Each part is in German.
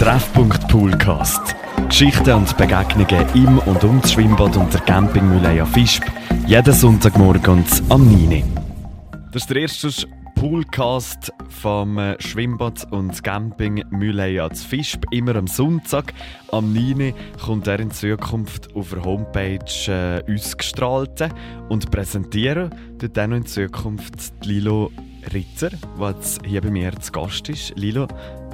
Treffpunkt Poolcast. Geschichten und Begegnungen im und um das Schwimmbad und der Campingmühle Fischb. Jeden Sonntagmorgen am 9. Das ist der erste Poolcast vom äh, Schwimmbad und Camping Mühlei als Fischb. Immer am Sonntag. Am 9. kommt er in Zukunft auf der Homepage äh, ausgestrahlt und präsentieren dort dann in Zukunft Lilo Ritter, der hier bei mir zu Gast ist. Lilo,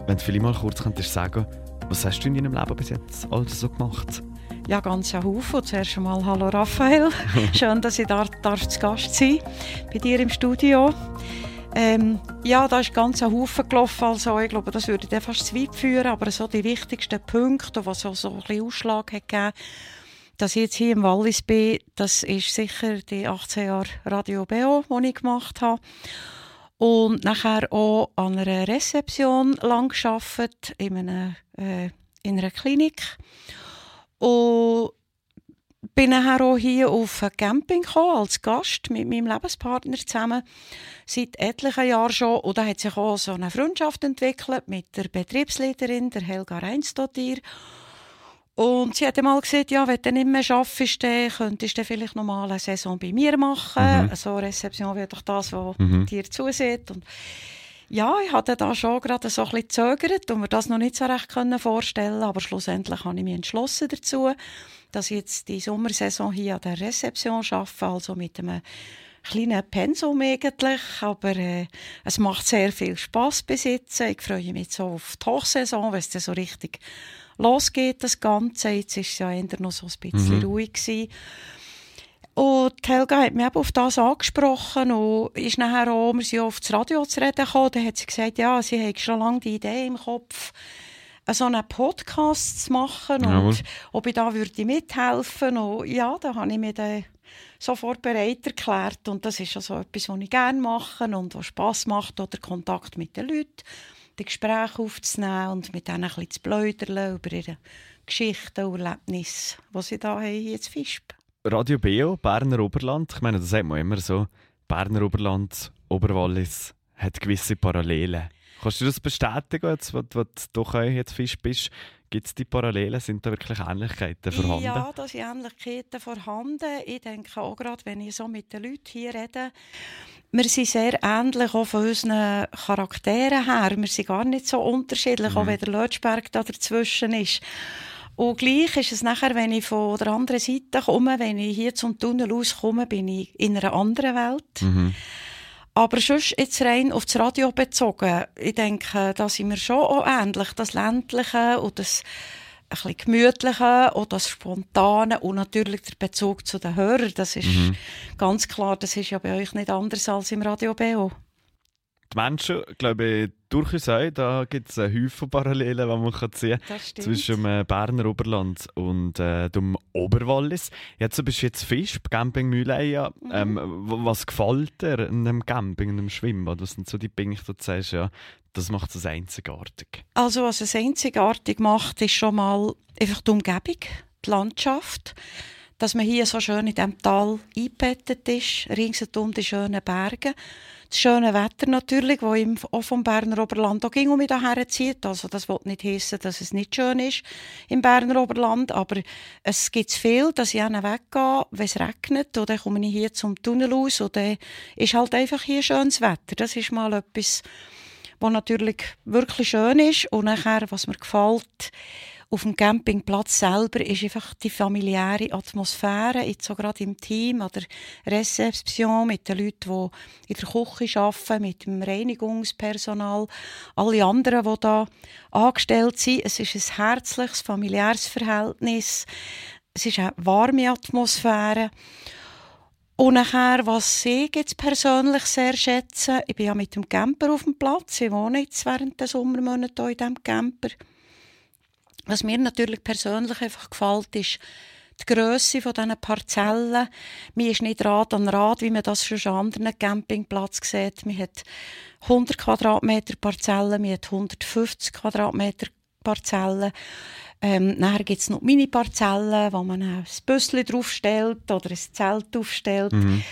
wenn du vielleicht mal kurz könntest sagen, was hast du in deinem Leben bis jetzt alles so gemacht? Ja, ganz ein Haufen. Zuerst einmal Hallo Raphael. Schön, dass ich da darf zu Gast sein bei dir im Studio. Ähm, ja, da ist ganz ein Haufen gelaufen. Also, ich glaube, das würde fast zu weit führen. Aber so die wichtigsten Punkte, die so, so ein bisschen Ausschlag hat gegeben dass ich jetzt hier im Wallis bin, das ist sicher die 18 Jahre Radio BO, die ich gemacht habe und nachher auch an einer Rezeption lang gearbeitet, in einer, äh, in einer Klinik. Und bin nachher auch hier auf ein Camping gekommen, als Gast mit meinem Lebenspartner zusammen, seit etlichen Jahren schon. Und da hat sich auch so eine Freundschaft entwickelt mit der Betriebsleiterin, der Helga Reinsdottir. Und sie hat mal gesagt, ja, wenn du nicht mehr arbeitest, dann könntest du vielleicht noch mal eine Saison bei mir machen. Mhm. Also Rezeption wäre doch das, was mhm. dir zusieht. Und ja, ich hatte da schon gerade so ein bisschen gezögert und mir das noch nicht so recht vorstellen aber schlussendlich habe ich mich entschlossen dazu, dass ich jetzt die Sommersaison hier an der Rezeption arbeite, also mit einem kleinen Pensum eigentlich, aber äh, es macht sehr viel Spaß besitzen. Ich freue mich so auf die Hochsaison, wenn es so richtig losgeht, das Ganze. Jetzt war es ja eher noch so ein bisschen mhm. ruhig. Gewesen. Und Helga hat mich eben auf das angesprochen und ist nachher auch, wir sind auf das Radio zu reden gekommen, dann hat sie gesagt, ja, sie hat schon lange die Idee im Kopf, so einen Podcast zu machen Jawohl. und ob ich da würde mithelfen und ja, da habe ich mich dann sofort bereit erklärt und das ist also etwas, was ich gerne mache und was Spass macht oder Kontakt mit den Leuten die Gespräche aufzunehmen und mit ihnen ein bisschen zu plaudern über ihre Geschichten und Erlebnisse, die sie da haben, hier zu Fischb. Radio Beo, Berner Oberland, ich meine, das sagt man immer so, Berner Oberland, Oberwallis hat gewisse Parallelen. Kannst du das bestätigen, jetzt, wo, wo du doch jetzt Fisch bist? Gibt es die Parallelen? Sind da wirklich Ähnlichkeiten vorhanden? Ja, da sind Ähnlichkeiten vorhanden. Ich denke auch gerade, wenn ich so mit den Leuten hier rede, wir sind sehr ähnlich auch von unseren Charakteren her. Wir sind gar nicht so unterschiedlich, mhm. auch wenn der Lötschberg da dazwischen ist. Und gleich ist es nachher, wenn ich von der anderen Seite komme, wenn ich hier zum Tunnel rauskomme, bin ich in einer anderen Welt. Mhm. Aber sonst jetzt rein auf das Radio bezogen, ich denke, da sind wir schon auch ähnlich. Das Ländliche und das ein bisschen gemütliche und das Spontane und natürlich der Bezug zu den Hörern. Das ist mhm. ganz klar, das ist ja bei euch nicht anders als im Radio BO. Die Menschen, glaube ich, durchaus auch. Da gibt es Haufen Parallelen, die man kann ziehen kann zwischen dem äh, Berner Oberland und äh, dem Oberwallis. Jetzt bist du jetzt Fisch, Camping Mühleia. Mhm. Ähm, was gefällt dir in einem Camping, in einem Schwimmbad? Was sind so die Dinge, die du sagst, ja, das macht es einzigartig? Also was es einzigartig macht, ist schon mal einfach die Umgebung, die Landschaft. Dass man hier so schön in diesem Tal eingebettet ist, ringsherum die schönen Berge. Das schöne Wetter natürlich, das ihm auch vom Berner Oberland auch ging und mich daher zieht. Also das will nicht heißen, dass es nicht schön ist im Berner Oberland, aber es gibt viel, dass ich weggehe, wenn es regnet dann komme ich hier zum Tunnel aus dann ist halt einfach hier schönes Wetter. Das ist mal etwas, was natürlich wirklich schön ist. Und nachher, was mir gefällt, auf dem Campingplatz selber ist einfach die familiäre Atmosphäre, jetzt so gerade im Team oder Rezeption mit den Leuten, die in der Küche arbeiten, mit dem Reinigungspersonal, alle anderen, die da angestellt sind. Es ist ein herzliches, familiäres Verhältnis. Es ist eine warme Atmosphäre. Und nachher, was ich jetzt persönlich sehr schätze, ich bin ja mit dem Camper auf dem Platz. Ich wohne jetzt während der Sommermonate hier in diesem Camper. Was mir natürlich persönlich einfach gefällt, ist die Grösse dieser Parzellen. Mir ist nicht Rad an Rad, wie man das schon an anderen Campingplätzen sieht. Man hat 100 Quadratmeter Parzellen, man hat 150 Quadratmeter Parzellen. Ähm, nachher gibt es noch Mini-Parzellen, wo man ein Büsschen draufstellt oder ein Zelt aufstellt. Mhm.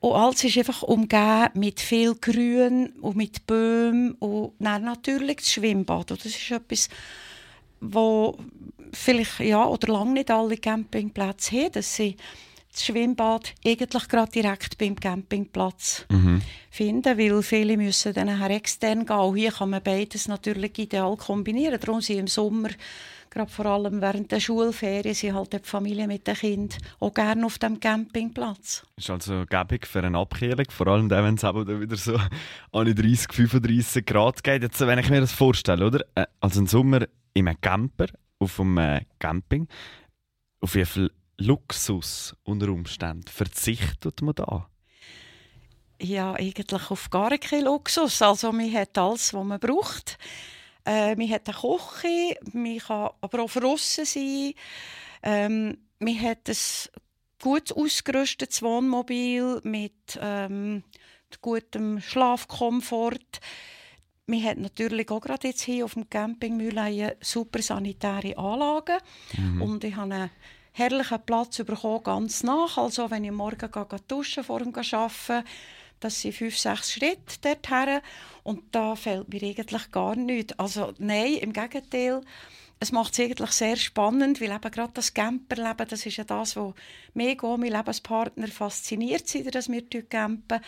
Und alles ist einfach umgeben mit viel Grün und mit Bäumen und dann natürlich das Schwimmbad. Und das ist etwas, wo vielleicht ja oder lange nicht alle Campingplätze haben, dass sie das Schwimmbad eigentlich gerade direkt beim Campingplatz mhm. finden, weil viele müssen dann nachher extern gehen. Auch hier kann man beides natürlich ideal kombinieren. Darum sind im Sommer, gerade vor allem während der Schulferien, sind halt die Familie mit den Kindern auch gerne auf dem Campingplatz. Das ist also gäbig für eine Abkühlung, vor allem dann, wenn es eben wieder so an 30, 35 Grad geht. Jetzt, wenn ich mir das vorstelle, oder? Äh, also im Sommer in einem Camper, auf einem äh, Camping, auf wie viel Luxus unter Umständen verzichtet man da? Ja, eigentlich auf gar keinen Luxus. Also man hat alles, was man braucht. Äh, man hat eine Küche, man kann aber auch draussen sein. Ähm, man hat ein gut ausgerüstetes Wohnmobil mit ähm, gutem Schlafkomfort. Man hat natürlich auch gerade jetzt hier auf dem Campingmühle super sanitäre Anlagen. Mhm. Und ich habe eine herrlichen Platz bekommen, ganz nach. Also wenn ich morgen gehe, gehe duschen vor dem Arbeiten, das sind fünf, sechs Schritte dorthin. Und da fehlt mir eigentlich gar nichts. Also nein, im Gegenteil. Es macht es eigentlich sehr spannend, weil eben gerade das Camperleben, das ist ja das, was mich und mein Lebenspartner fasziniert, seit dass wir campen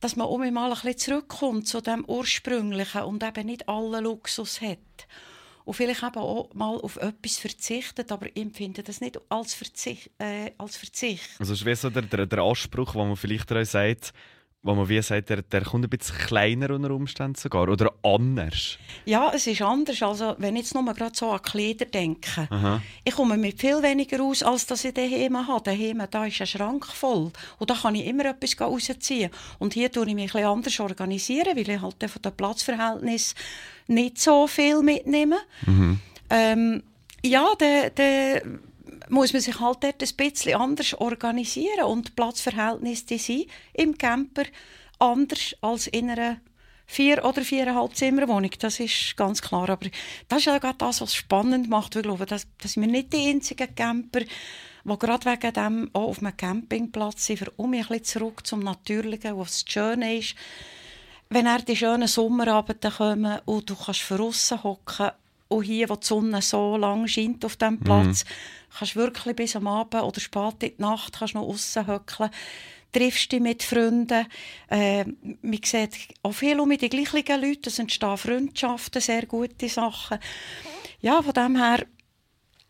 dass man um mal ein bisschen zurückkommt zu dem Ursprünglichen und eben nicht allen Luxus hat und vielleicht eben auch mal auf etwas verzichtet, aber ich empfinde das nicht als Verzicht. Äh, als Verzicht. Also ist wie so der, der, der Anspruch, wo man vielleicht sagt, wo man wie sagt, der, der kommt ein bisschen kleiner unter Umständen sogar oder anders? Ja, es ist anders. Also, wenn ich jetzt nur gerade so an Kleider denke, Aha. ich komme mit viel weniger aus, als dass ich daheim habe. Daheim, da ist ein Schrank voll und da kann ich immer etwas rausziehen. Und hier tue ich mich ein bisschen anders organisieren, weil ich halt von den Platzverhältnissen nicht so viel mitnehme. Mhm. Ähm, ja, der, der muss man sich halt dort ein bisschen anders organisieren und die Platzverhältnisse die sind im Camper anders als in einer vier oder viereinhalb Zimmerwohnung. Das ist ganz klar. Aber das ist ja gerade das, was spannend macht. Ich glaube, dass, dass wir nicht die einzigen Camper, die gerade wegen dem auch auf einem Campingplatz sind, für um ein bisschen zurück zum Natürlichen, was das Schöne ist. Wenn er die schönen Sommerabende kommen und du kannst draussen hocken und hier, wo die Sonne so lang scheint auf diesem Platz, mhm. kannst du wirklich bis am Abend oder spät in die Nacht kannst noch draussen hocken triffst dich mit Freunden. Äh, man sieht auch viel um die gleichen Leute. Es entstehen Freundschaften, sehr gute Sachen. Ja, von dem her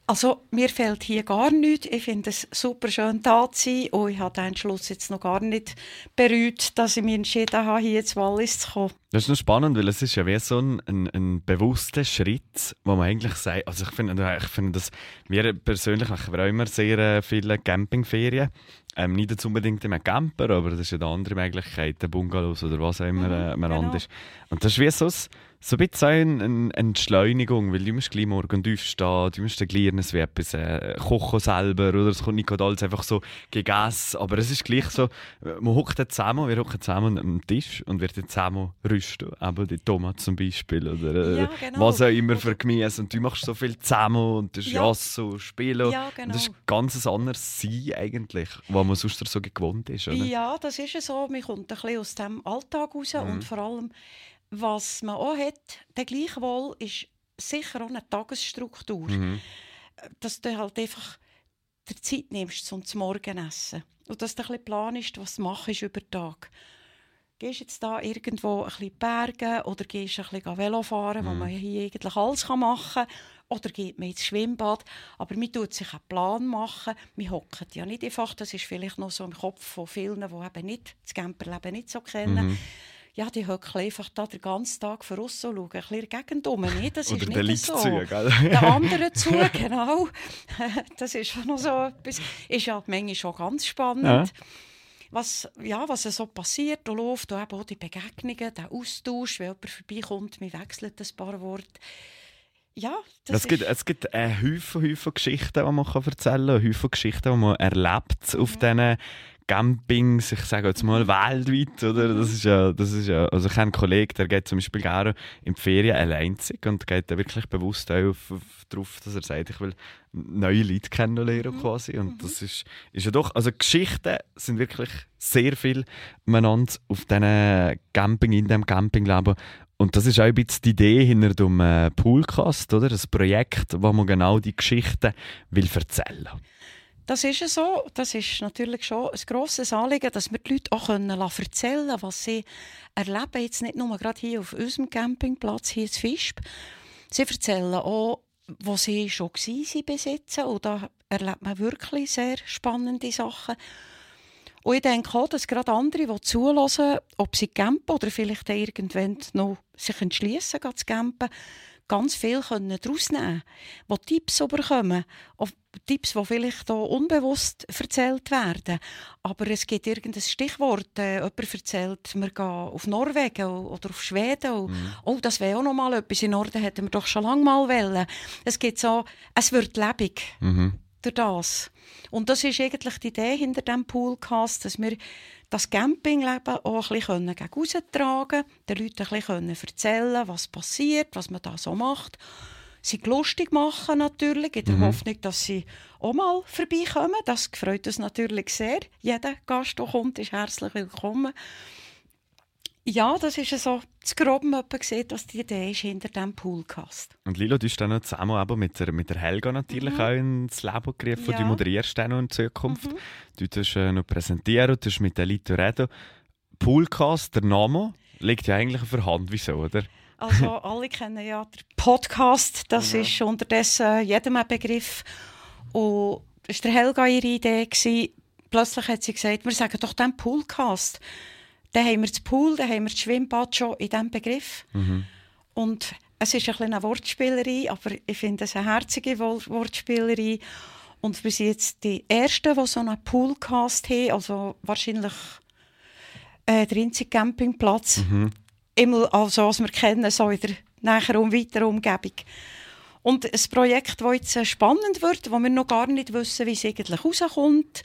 also, mir fehlt hier gar nichts. Ich finde es super schön, da zu sein. Und ich habe den Entschluss jetzt noch gar nicht bereut, dass ich mich entschieden habe, hier ins Wallis zu kommen. Das ist noch spannend, weil es ist ja wie so ein, ein, ein bewusster Schritt, wo man eigentlich sagt, also ich finde, ich finde das, wir persönlich wir auch immer sehr äh, viele Campingferien. Ähm, nicht jetzt unbedingt in einem Camper, aber das ist ja eine andere Möglichkeit, Bungalows oder was auch immer mhm, äh, man genau. ist. Und das ist wie so ein so ein bisschen eine Entschleunigung, weil du musst gleich morgen aufstehen, du musst dann gleich wie etwas äh, kochen selber, oder es kommt nicht alles einfach so gegessen, aber es ist gleich so, man hockt zusammen, wir hocken zusammen am Tisch und wir zusammen rüsten, eben die Tomaten zum Beispiel, oder äh, ja, genau. was auch immer für Gemüse und du machst so viel zusammen und das ist ja. so spielen ja, genau. und das ist ganz ein anderes Sein eigentlich, was man sonst so gewohnt ist, oder? Ja, das ist so, man kommt ein bisschen aus dem Alltag raus mhm. und vor allem was man auch hat, der gleichwohl ist sicher auch eine Tagesstruktur. Mhm. Dass du halt einfach der Zeit nimmst zum Morgenessen. Und dass du ein bisschen planst, was du machst über den Tag. Gehst jetzt da irgendwo ein bisschen Bergen oder gehst ein bisschen Velo fahren, mhm. wo man hier eigentlich alles machen kann. Oder geht man ins Schwimmbad. Aber man tut sich einen Plan machen. Man hockt ja nicht einfach. Das ist vielleicht noch so im Kopf von vielen, die eben nicht das Camperleben nicht so kennen. Mhm ja, die hocken einfach da den ganzen Tag von und schauen ein bisschen Gegend um. Nee, das ist Oder nicht so. Zu, gell? Der andere zu, genau. Das ist noch so etwas. Ist ja manchmal schon ganz spannend. Ja. Was, ja, was so passiert und läuft, und eben auch die Begegnungen, der Austausch, wenn jemand vorbeikommt, wir wechseln ein paar Worte. Ja, das es, gibt, es gibt einen Haufen, Haufen Geschichten, die man erzählen kann, Haufen Geschichten, die man erlebt auf ja. diesen Campings, ich sage jetzt mal weltweit, oder? Das ist ja, das ist ja, also ich habe einen Kollegen, der geht zum Beispiel gerne in die Ferien alleinzig und geht da wirklich bewusst auf, auf, darauf, dass er sagt, ich will neue Leute kennenlernen mhm. quasi und mhm. das ist, ist ja doch, also Geschichten sind wirklich sehr viel miteinander auf diesen Camping, in diesem Campingleben Und das ist auch ein bisschen die Idee hinter dem äh, Poolcast, oder? Ein Projekt, wo man genau die Geschichten will erzählen will. Das ist so. Das ist natürlich schon ein grosses Anliegen, dass wir die Leute auch erzählen können, was sie erleben. Jetzt nicht nur gerade hier auf unserem Campingplatz, hier in Fischb. Sie erzählen auch, wo sie schon waren besitzen. Und da erlebt man wirklich sehr spannende Sachen. Und ich denke auch, dass gerade andere, die zulassen, ob sie campen oder vielleicht irgendwann noch sich entschließen, zu campen, ganz viel daraus nehmen können, die Tipps bekommen. Tipps, die vielleicht auch unbewusst erzählt werden. Aber es gibt irgendein Stichwort. Äh, jemand erzählt, wir gehen auf Norwegen oder auf Schweden. Mhm. Oh, das wäre auch noch mal etwas. In Norden hätten wir doch schon lange mal wollen. Es gibt so, es wird lebendig. Mhm. Durch das. Und das ist eigentlich die Idee hinter dem Poolcast, dass wir das Campingleben auch ein bisschen gegen tragen den Leuten ein bisschen erzählen was passiert, was man da so macht. Sie lustig machen natürlich, in der mhm. Hoffnung, dass sie auch mal vorbeikommen. Das freut uns natürlich sehr. Jeder Gast, der kommt, ist herzlich willkommen. Ja, das ist so das Groben gesehen, was die Idee ist hinter diesem Poolcast. Und Lilo, du hast dann noch zusammen aber mit der, mit der Helga natürlich mhm. auch ins Leben gerufen. Ja. Du moderierst dann noch in Zukunft. Mhm. Du tust äh, noch präsentieren, du mit den Leuten reden. Poolcast, der Name, liegt ja eigentlich auf der Hand. Wieso, oder? Also alle kennen ja den Podcast, das mhm. ist unterdessen jedem ein Begriff. Und das war der Helga ihre Idee. Gewesen. Plötzlich hat sie gesagt, wir sagen doch den Poolcast. Dann haben wir das Pool, dann haben wir das Schwimmbad schon in diesem Begriff. Mhm. Und es ist ein eine Wortspielerei, aber ich finde es eine herzige Wortspielerei. Und wir sind jetzt die Ersten, die so einen Poolcast haben, also wahrscheinlich äh, der einzige Campingplatz, mhm. immer, also, was wir kennen, so in der näheren und weiteren Umgebung. Und ein Projekt, das jetzt spannend wird, wo wir noch gar nicht wissen, wie es eigentlich rauskommt,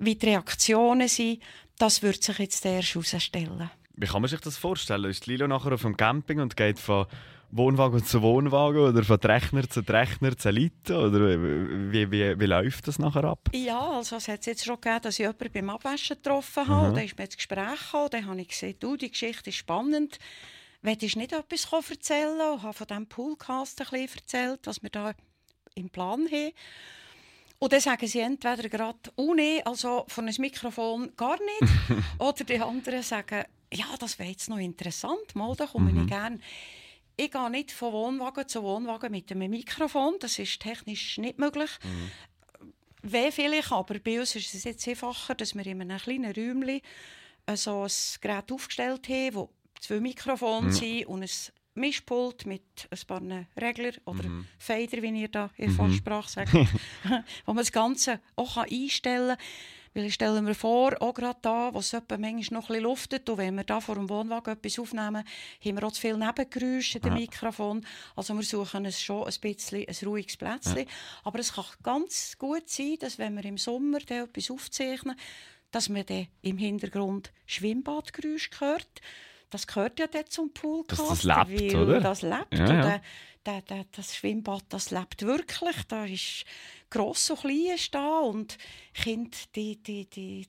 wie die Reaktionen sind, das wird sich jetzt erst herausstellen. Wie kann man sich das vorstellen? Ist Lilo nachher auf dem Camping und geht von Wohnwagen zu Wohnwagen oder von Rechner zu Rechner zu Leuten? Oder wie, wie, wie läuft das nachher ab? Ja, also es hat jetzt schon gegeben, dass ich jemanden beim Abwaschen getroffen habe. Mhm. Da ist mir ins Gespräch gekommen. Dann habe ich gesagt, du, die Geschichte ist spannend. Willst du nicht etwas erzählen? Ich habe von diesem Poolcast ein bisschen erzählt, was wir da im Plan haben. Und dann sagen sie entweder gerade, oh nee, also von einem Mikrofon gar nicht. oder die anderen sagen, ja, das wäre jetzt noch interessant, mal, da komme mhm. ich gerne. Ich gehe nicht von Wohnwagen zu Wohnwagen mit einem Mikrofon, das ist technisch nicht möglich. Mhm. Wäre vielleicht, aber bei uns ist es jetzt einfacher, dass wir in einem kleinen Räumchen so ein Gerät aufgestellt haben, wo zwei Mikrofone mhm. sind und ein Mischpult mit ein paar Regler oder mhm. Fader, wie ihr da in mhm. Fachsprache sagt, wo man das Ganze auch einstellen kann. Weil ich stelle mir vor, auch gerade da, wo es manchmal noch ein bisschen luftet, und wenn wir da vor dem Wohnwagen etwas aufnehmen, haben wir auch zu viel Nebengeräusche in dem ja. Mikrofon. Also wir suchen es schon ein bisschen ein ruhiges Plätzchen. Ja. Aber es kann ganz gut sein, dass wenn wir im Sommer etwas aufzeichnen, dass man dann im Hintergrund Schwimmbadgeräusche hört das gehört ja dort zum Poolcast. Dass das lebt, oder? Das lebt. Ja, ja. Der, der, der, das Schwimmbad, das lebt wirklich. Da ist gross und klein da und Kinder, die, die, die,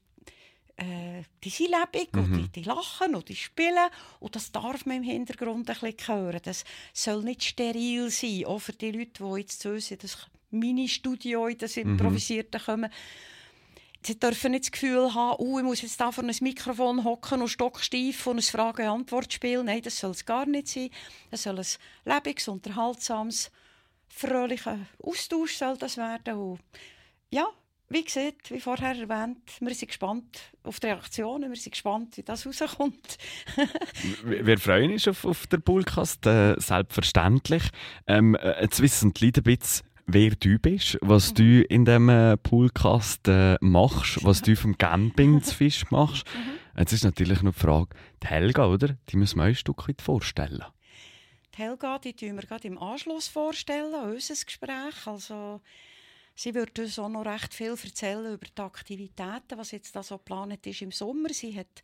äh, die sind lebendig mhm. und die, die, lachen und die spielen und das darf man im Hintergrund ein bisschen hören. Das soll nicht steril sein, auch für die Leute, die jetzt zu uns in das Mini-Studio, in das mhm. Improvisierte mhm. kommen Sie dürfen nicht das Gefühl haben, oh, ich muss jetzt da vor einem Mikrofon hocken und stocksteif und ein Frage-Antwort-Spiel. Nein, das soll es gar nicht sein. Es soll ein lebendiges, unterhaltsames, fröhlicher Austausch soll das werden. Und ja, wie gesagt, wie vorher erwähnt, wir sind gespannt auf die Reaktionen, wir sind gespannt, wie das rauskommt. wir freuen uns auf, auf den Podcast, äh, selbstverständlich. Ähm, äh, jetzt wissen die Leute ein bisschen, wer du bist, was du in diesem äh, Poolcast äh, machst, was du vom Camping zu Fisch machst. Mhm. Jetzt ist natürlich noch die Frage, die Helga, oder? Die müssen wir ein Stück weit vorstellen. Die Helga, die tun wir gerade im Anschluss vorstellen, an unser Gespräch. Also, sie wird uns auch noch recht viel erzählen über die Aktivitäten, was jetzt da so geplant ist im Sommer. Sie hat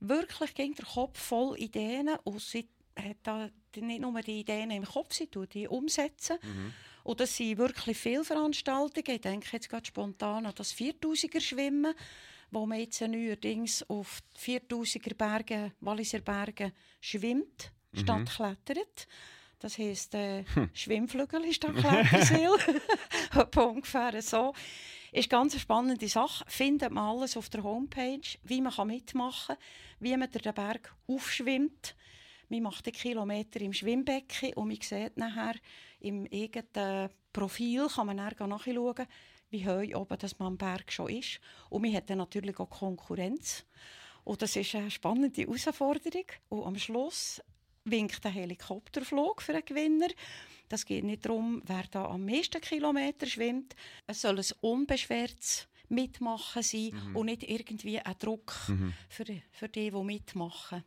wirklich gegen den Kopf voll Ideen und sie hat da nicht nur die Ideen im Kopf, sie tut die umsetzen. Mhm. Und das sind wirklich viele Veranstaltungen. Ich denke jetzt gerade spontan an das 4000er Schwimmen, wo man jetzt neuerdings auf 4000er Bergen, Walliser Bergen schwimmt. statt mhm. klettert. Das heisst, äh, hm. Schwimmflügel ist der Kletterseil. ungefähr so. Ist ganz eine spannende Sache. Findet man alles auf der Homepage, wie man mitmachen kann, wie man den Berg aufschwimmt. Man macht einen Kilometer im Schwimmbecken und man sieht nachher im eigenen Profil, kann man dann nachschauen, wie hoch oben das man am Berg schon ist. Und man hat dann natürlich auch Konkurrenz. Und das ist eine spannende Herausforderung. Und am Schluss winkt ein Helikopterflug für einen Gewinner. Das geht nicht darum, wer da am meisten Kilometer schwimmt. Es soll ein unbeschwertes Mitmachen sein mhm. und nicht irgendwie ein Druck mhm. für, für die, die mitmachen.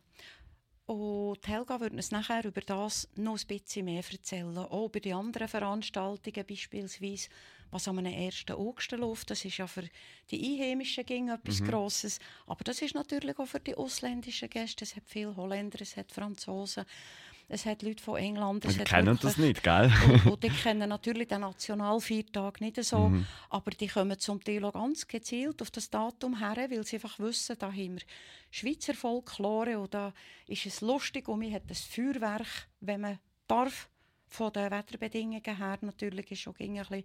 Und Helga würde uns nachher über das noch ein bisschen mehr erzählen. Auch über die anderen Veranstaltungen, beispielsweise, was am 1. August läuft. Das ist ja für die Einheimischen ging etwas mhm. Grosses. Aber das ist natürlich auch für die ausländischen Gäste. Es hat viele Holländer, es hat Franzosen. Es hat Leute von England. Die kennen wirklich, das nicht, gell? und, die kennen natürlich den Nationalviertag nicht so, mhm. aber die kommen zum Teil auch ganz gezielt auf das Datum her, weil sie einfach wissen, da haben wir Schweizer Folklore und da ist es lustig und man hat das Feuerwerk, wenn man darf, von den Wetterbedingungen her natürlich ist auch ein bisschen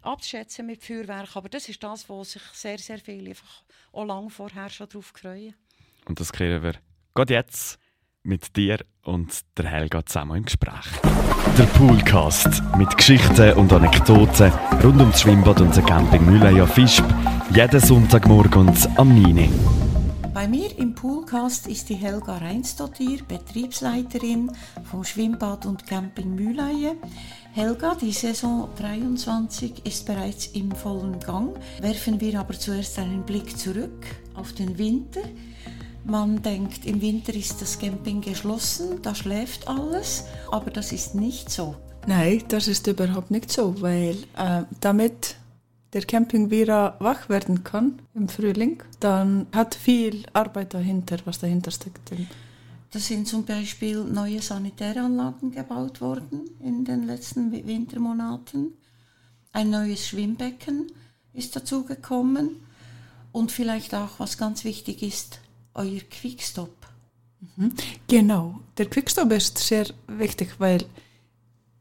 abzuschätzen mit Feuerwerk, aber das ist das, wo sich sehr, sehr viele einfach auch lange vorher schon darauf freuen. Und das kriegen wir gerade jetzt mit dir und der Helga zusammen im Gespräch. Der Poolcast mit Geschichten und Anekdoten rund ums Schwimmbad und den Camping Mühleia Fischb. Jeden Sonntagmorgen am 9. Bei mir im Poolcast ist die Helga Reinsdottir, Betriebsleiterin vom Schwimmbad und Camping Mühleie. Helga, die Saison 23 ist bereits im vollen Gang. Werfen wir aber zuerst einen Blick zurück auf den Winter. Man denkt, im Winter ist das Camping geschlossen, da schläft alles, aber das ist nicht so. Nein, das ist überhaupt nicht so, weil äh, damit der Camping wieder wach werden kann im Frühling, dann hat viel Arbeit dahinter, was dahinter steckt. Das sind zum Beispiel neue Sanitäranlagen gebaut worden in den letzten Wintermonaten. Ein neues Schwimmbecken ist dazugekommen und vielleicht auch, was ganz wichtig ist, euer Quickstop. Mhm. Genau, der Quickstop ist sehr wichtig, weil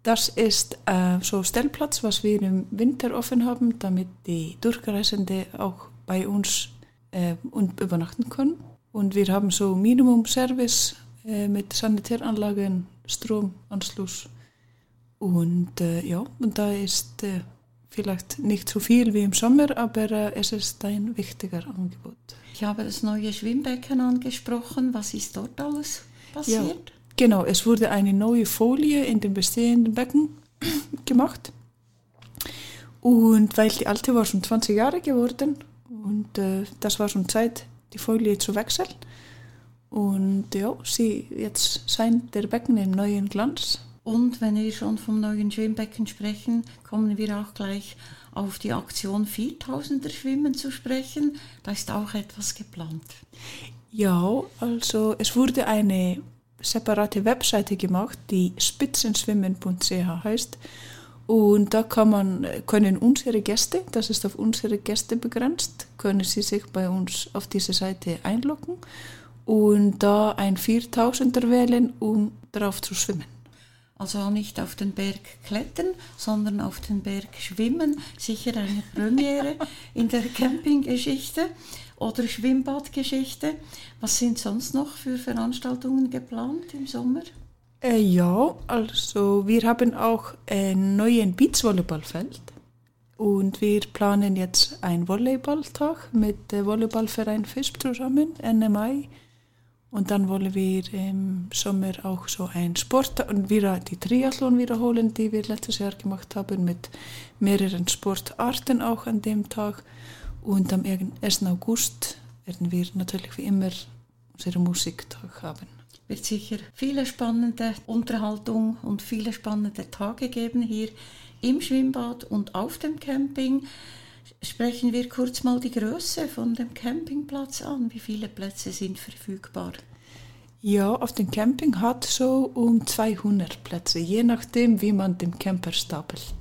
das ist äh, so Stellplatz, was wir im Winter offen haben, damit die Durchreisende auch bei uns äh, übernachten können. Und wir haben so Minimum-Service äh, mit Sanitäranlagen, Stromanschluss. Und äh, ja, und da ist äh, vielleicht nicht so viel wie im Sommer, aber äh, es ist ein wichtiger Angebot. Ich habe das neue Schwimmbecken angesprochen. Was ist dort alles passiert? Ja, genau, es wurde eine neue Folie in dem bestehenden Becken gemacht. Und weil die alte war schon 20 Jahre geworden und äh, das war schon Zeit, die Folie zu wechseln. Und ja, sie jetzt scheint der Becken im neuen Glanz. Und wenn wir schon vom neuen Schwimmbecken sprechen, kommen wir auch gleich auf die Aktion 4000er Schwimmen zu sprechen. Da ist auch etwas geplant. Ja, also es wurde eine separate Webseite gemacht, die spitzenschwimmen.ch heißt. Und da kann man, können unsere Gäste, das ist auf unsere Gäste begrenzt, können sie sich bei uns auf diese Seite einloggen und da ein 4000er wählen, um darauf zu schwimmen. Also nicht auf den Berg klettern, sondern auf den Berg schwimmen. Sicher eine Premiere in der Campinggeschichte oder Schwimmbadgeschichte. Was sind sonst noch für Veranstaltungen geplant im Sommer? Äh, ja, also wir haben auch ein neues Beachvolleyballfeld und wir planen jetzt einen Volleyballtag mit dem Volleyballverein FISP zusammen, Ende Mai. Und dann wollen wir im Sommer auch so ein Sport und wieder die Triathlon wiederholen, die wir letztes Jahr gemacht haben, mit mehreren Sportarten auch an dem Tag. Und am 1. August werden wir natürlich wie immer unseren Musiktag haben. Wird sicher viele spannende Unterhaltung und viele spannende Tage geben hier im Schwimmbad und auf dem Camping. Sprechen wir kurz mal die Größe von dem Campingplatz an. Wie viele Plätze sind verfügbar? Ja, auf dem Camping hat so um 200 Plätze, je nachdem, wie man den Camper stapelt.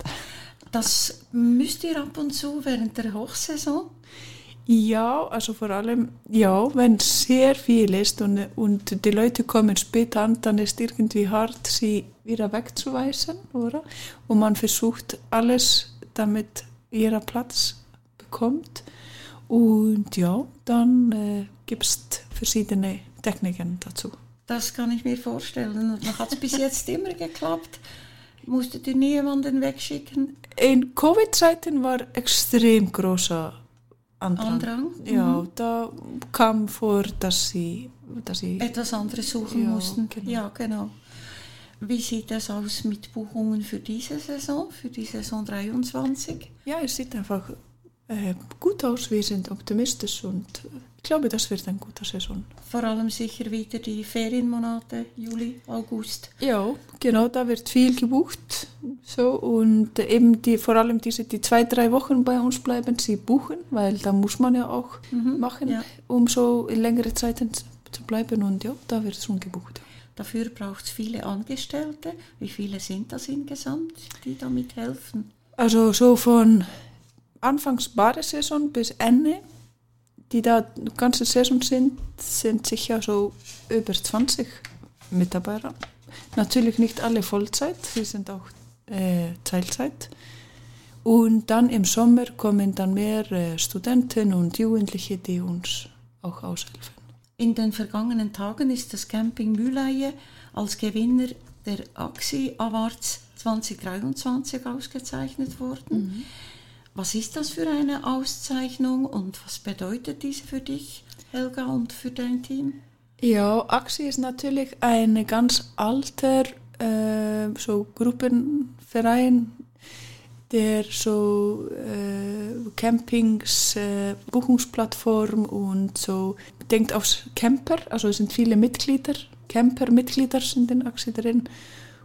Das müsst ihr ab und zu während der Hochsaison? Ja, also vor allem, ja, wenn sehr viel ist und, und die Leute kommen später an, dann ist irgendwie hart, sie wieder wegzuweisen, oder? Und man versucht alles, damit jeder Platz bekommt. Und ja, dann äh, gibt es verschiedene Techniken dazu. Das kann ich mir vorstellen. Und hat es bis jetzt immer geklappt. Musstet ihr niemanden wegschicken? In Covid-Zeiten war extrem großer Andrang. Andrang? Ja, Mhm. da kam vor, dass sie, dass sie Etwas anderes suchen Ja, mussten. genau. Ja, genau. Wie sieht es aus mit Buchungen für diese Saison, für die Saison 23? ja, es sieht einfach gut aus. Wir sind optimistisch und äh, ich glaube, das wird eine gute Saison. Vor allem sicher wieder die Ferienmonate, Juli, August. Ja, genau, da wird viel gebucht. So, und äh, eben die, vor allem diese, die zwei, drei Wochen bei uns bleiben, sie buchen, weil da muss man ja auch machen, ja. um so in längere Zeiten zu zu bleiben. Und ja, da wird schon gebucht. Dafür braucht es viele Angestellte. Wie viele sind das insgesamt, die da mithelfen? Also so von Anfangs Badesaison bis Ende, die da ganze Saison sind, sind sicher so über 20 Mitarbeiter. Natürlich nicht alle Vollzeit, sie sind auch äh, Teilzeit. Und dann im Sommer kommen dann mehr äh, Studenten und Jugendliche, die uns auch aushelfen. In den vergangenen Tagen ist das Camping Mühleie als Gewinner der AXI Awards 2023 ausgezeichnet worden. Was ist das für eine Auszeichnung und was bedeutet diese für dich, Helga, und für dein Team? Ja, AXI ist natürlich ein ganz alter äh, so Gruppenverein, der so äh, Campings, äh, Buchungsplattform und so denkt aufs Camper, also es sind viele Mitglieder, Camper-Mitglieder sind in AXI drin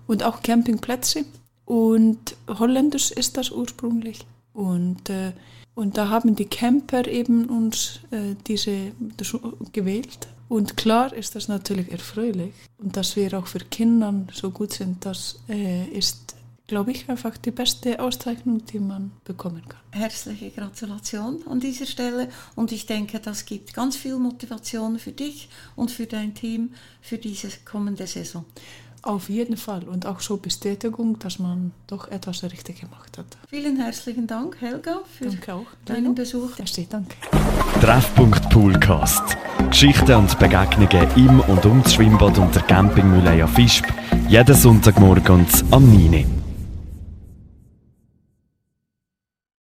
und auch Campingplätze. Und holländisch ist das ursprünglich und äh, und da haben die Camper eben uns äh, diese gewählt. Und klar ist das natürlich erfreulich. Und dass wir auch für Kinder so gut sind, das äh, ist, glaube ich, einfach die beste Auszeichnung, die man bekommen kann. Herzliche Gratulation an dieser Stelle und ich denke, das gibt ganz viel Motivation für dich und für dein Team für diese kommende Saison. Auf jeden Fall. Und auch so Bestätigung, dass man doch etwas richtig gemacht hat. Vielen herzlichen Dank, Helga, für Danke auch. deinen Besuch. Merci, danke. Treffpunkt Poolcast. Geschichten und Begegnungen im und um das Schwimmbad und der Campingmühle Fisp. Jeden Sonntagmorgen am 9. Uhr.